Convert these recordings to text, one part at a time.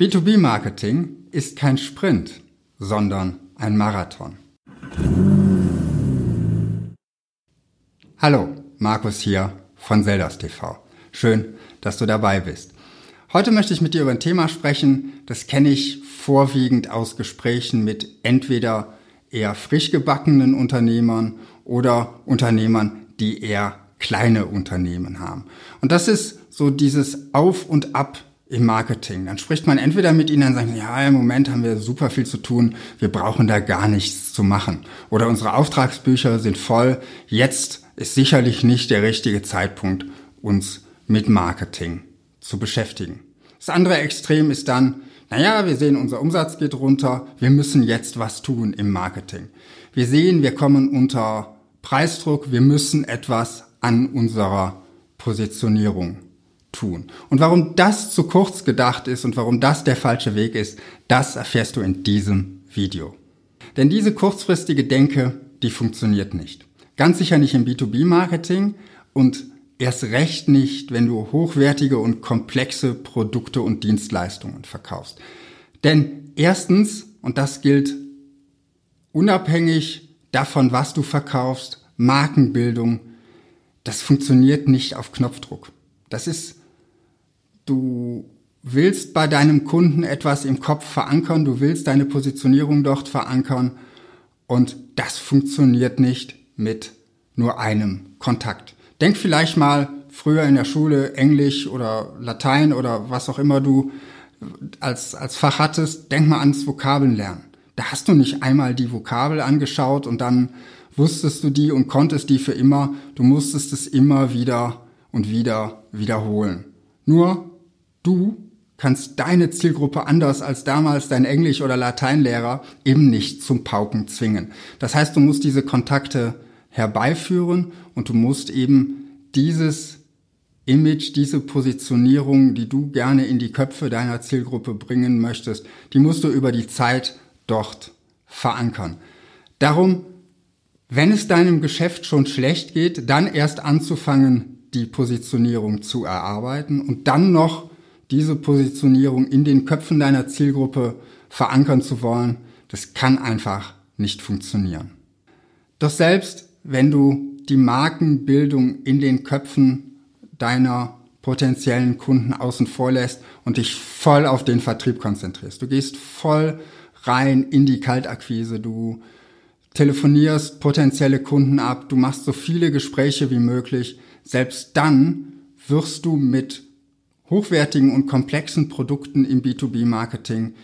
B2B-Marketing ist kein Sprint, sondern ein Marathon. Hallo, Markus hier von Zeldas TV. Schön, dass du dabei bist. Heute möchte ich mit dir über ein Thema sprechen, das kenne ich vorwiegend aus Gesprächen mit entweder eher frisch gebackenen Unternehmern oder Unternehmern, die eher kleine Unternehmen haben. Und das ist so dieses Auf und Ab im Marketing. Dann spricht man entweder mit ihnen und sagt, ja, im Moment haben wir super viel zu tun, wir brauchen da gar nichts zu machen. Oder unsere Auftragsbücher sind voll, jetzt ist sicherlich nicht der richtige Zeitpunkt, uns mit Marketing zu beschäftigen. Das andere Extrem ist dann, naja, wir sehen, unser Umsatz geht runter, wir müssen jetzt was tun im Marketing. Wir sehen, wir kommen unter Preisdruck, wir müssen etwas an unserer Positionierung tun. Und warum das zu kurz gedacht ist und warum das der falsche Weg ist, das erfährst du in diesem Video. Denn diese kurzfristige Denke, die funktioniert nicht. Ganz sicher nicht im B2B-Marketing und erst recht nicht, wenn du hochwertige und komplexe Produkte und Dienstleistungen verkaufst. Denn erstens, und das gilt unabhängig davon, was du verkaufst, Markenbildung, das funktioniert nicht auf Knopfdruck. Das ist du willst bei deinem Kunden etwas im Kopf verankern, du willst deine Positionierung dort verankern und das funktioniert nicht mit nur einem Kontakt. Denk vielleicht mal früher in der Schule Englisch oder Latein oder was auch immer du als, als Fach hattest, denk mal ans Vokabeln lernen. Da hast du nicht einmal die Vokabel angeschaut und dann wusstest du die und konntest die für immer. Du musstest es immer wieder und wieder wiederholen. Nur Du kannst deine Zielgruppe anders als damals dein Englisch- oder Lateinlehrer eben nicht zum Pauken zwingen. Das heißt, du musst diese Kontakte herbeiführen und du musst eben dieses Image, diese Positionierung, die du gerne in die Köpfe deiner Zielgruppe bringen möchtest, die musst du über die Zeit dort verankern. Darum, wenn es deinem Geschäft schon schlecht geht, dann erst anzufangen, die Positionierung zu erarbeiten und dann noch diese Positionierung in den Köpfen deiner Zielgruppe verankern zu wollen, das kann einfach nicht funktionieren. Doch selbst wenn du die Markenbildung in den Köpfen deiner potenziellen Kunden außen vor lässt und dich voll auf den Vertrieb konzentrierst. Du gehst voll rein in die Kaltakquise, du telefonierst potenzielle Kunden ab, du machst so viele Gespräche wie möglich. Selbst dann wirst du mit hochwertigen und komplexen Produkten im B2B-Marketing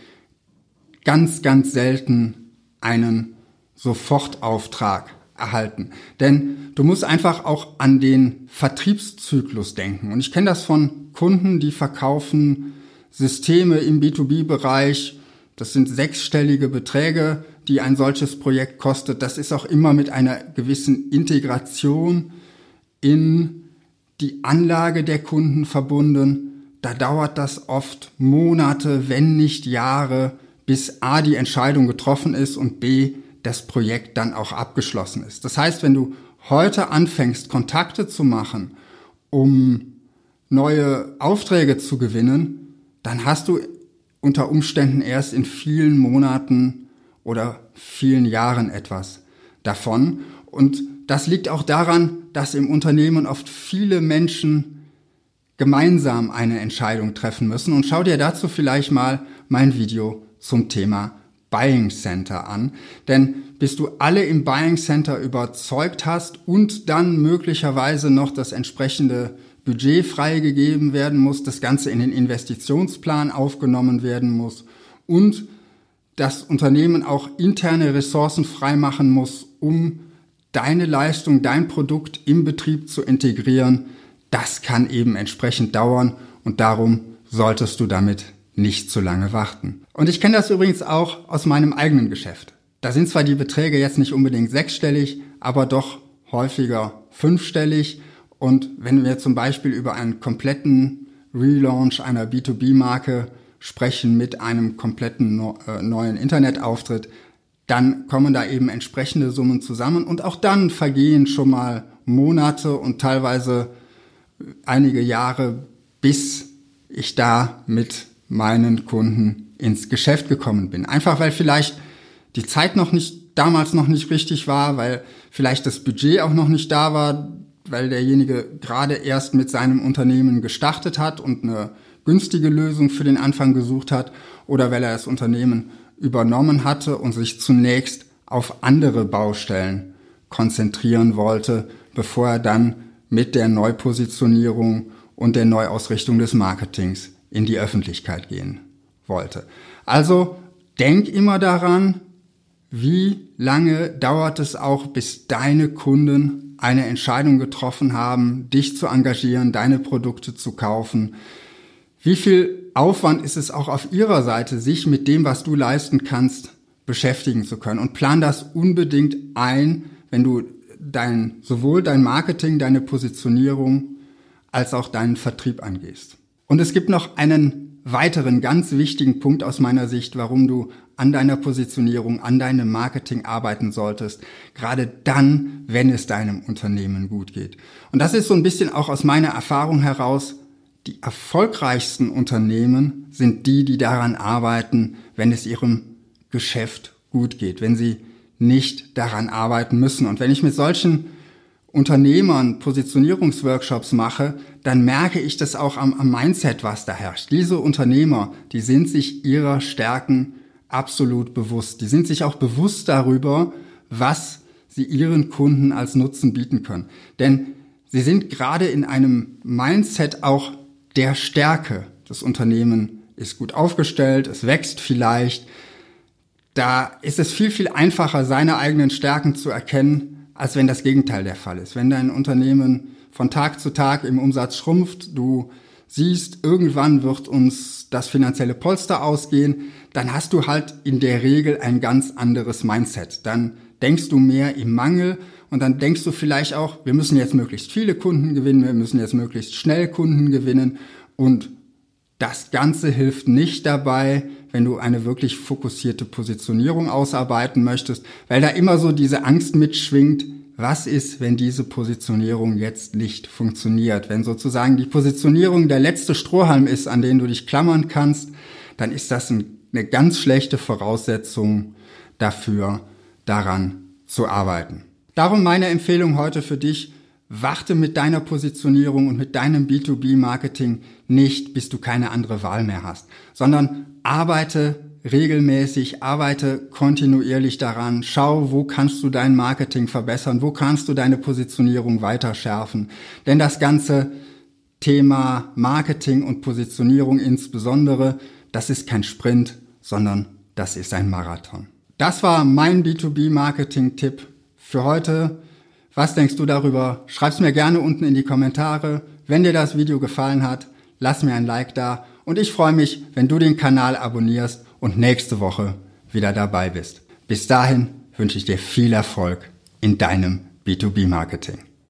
ganz, ganz selten einen Sofortauftrag erhalten. Denn du musst einfach auch an den Vertriebszyklus denken. Und ich kenne das von Kunden, die verkaufen Systeme im B2B-Bereich. Das sind sechsstellige Beträge, die ein solches Projekt kostet. Das ist auch immer mit einer gewissen Integration in die Anlage der Kunden verbunden da dauert das oft Monate, wenn nicht Jahre, bis A die Entscheidung getroffen ist und B das Projekt dann auch abgeschlossen ist. Das heißt, wenn du heute anfängst, Kontakte zu machen, um neue Aufträge zu gewinnen, dann hast du unter Umständen erst in vielen Monaten oder vielen Jahren etwas davon. Und das liegt auch daran, dass im Unternehmen oft viele Menschen gemeinsam eine Entscheidung treffen müssen. Und schau dir dazu vielleicht mal mein Video zum Thema Buying Center an. Denn bis du alle im Buying Center überzeugt hast und dann möglicherweise noch das entsprechende Budget freigegeben werden muss, das Ganze in den Investitionsplan aufgenommen werden muss und das Unternehmen auch interne Ressourcen freimachen muss, um deine Leistung, dein Produkt im Betrieb zu integrieren, das kann eben entsprechend dauern und darum solltest du damit nicht zu lange warten. Und ich kenne das übrigens auch aus meinem eigenen Geschäft. Da sind zwar die Beträge jetzt nicht unbedingt sechsstellig, aber doch häufiger fünfstellig. Und wenn wir zum Beispiel über einen kompletten Relaunch einer B2B-Marke sprechen mit einem kompletten äh, neuen Internetauftritt, dann kommen da eben entsprechende Summen zusammen und auch dann vergehen schon mal Monate und teilweise einige Jahre, bis ich da mit meinen Kunden ins Geschäft gekommen bin. Einfach weil vielleicht die Zeit noch nicht, damals noch nicht richtig war, weil vielleicht das Budget auch noch nicht da war, weil derjenige gerade erst mit seinem Unternehmen gestartet hat und eine günstige Lösung für den Anfang gesucht hat oder weil er das Unternehmen übernommen hatte und sich zunächst auf andere Baustellen konzentrieren wollte, bevor er dann mit der Neupositionierung und der Neuausrichtung des Marketings in die Öffentlichkeit gehen wollte. Also denk immer daran, wie lange dauert es auch, bis deine Kunden eine Entscheidung getroffen haben, dich zu engagieren, deine Produkte zu kaufen. Wie viel Aufwand ist es auch auf ihrer Seite, sich mit dem, was du leisten kannst, beschäftigen zu können? Und plan das unbedingt ein, wenn du dein, sowohl dein Marketing, deine Positionierung als auch deinen Vertrieb angehst. Und es gibt noch einen weiteren ganz wichtigen Punkt aus meiner Sicht, warum du an deiner Positionierung, an deinem Marketing arbeiten solltest, gerade dann, wenn es deinem Unternehmen gut geht. Und das ist so ein bisschen auch aus meiner Erfahrung heraus, die erfolgreichsten Unternehmen sind die, die daran arbeiten, wenn es ihrem Geschäft gut geht, wenn sie nicht daran arbeiten müssen. Und wenn ich mit solchen Unternehmern Positionierungsworkshops mache, dann merke ich das auch am, am Mindset, was da herrscht. Diese Unternehmer, die sind sich ihrer Stärken absolut bewusst. Die sind sich auch bewusst darüber, was sie ihren Kunden als Nutzen bieten können. Denn sie sind gerade in einem Mindset auch der Stärke. Das Unternehmen ist gut aufgestellt, es wächst vielleicht, da ist es viel, viel einfacher, seine eigenen Stärken zu erkennen, als wenn das Gegenteil der Fall ist. Wenn dein Unternehmen von Tag zu Tag im Umsatz schrumpft, du siehst, irgendwann wird uns das finanzielle Polster ausgehen, dann hast du halt in der Regel ein ganz anderes Mindset. Dann denkst du mehr im Mangel und dann denkst du vielleicht auch, wir müssen jetzt möglichst viele Kunden gewinnen, wir müssen jetzt möglichst schnell Kunden gewinnen und das Ganze hilft nicht dabei, wenn du eine wirklich fokussierte Positionierung ausarbeiten möchtest, weil da immer so diese Angst mitschwingt, was ist, wenn diese Positionierung jetzt nicht funktioniert? Wenn sozusagen die Positionierung der letzte Strohhalm ist, an den du dich klammern kannst, dann ist das eine ganz schlechte Voraussetzung dafür, daran zu arbeiten. Darum meine Empfehlung heute für dich, warte mit deiner Positionierung und mit deinem B2B-Marketing nicht, bis du keine andere Wahl mehr hast, sondern arbeite regelmäßig, arbeite kontinuierlich daran, schau, wo kannst du dein Marketing verbessern, wo kannst du deine Positionierung weiter schärfen. Denn das ganze Thema Marketing und Positionierung insbesondere, das ist kein Sprint, sondern das ist ein Marathon. Das war mein B2B-Marketing-Tipp für heute. Was denkst du darüber? Schreib's mir gerne unten in die Kommentare. Wenn dir das Video gefallen hat, lass mir ein Like da und ich freue mich, wenn du den Kanal abonnierst und nächste Woche wieder dabei bist. Bis dahin wünsche ich dir viel Erfolg in deinem B2B-Marketing.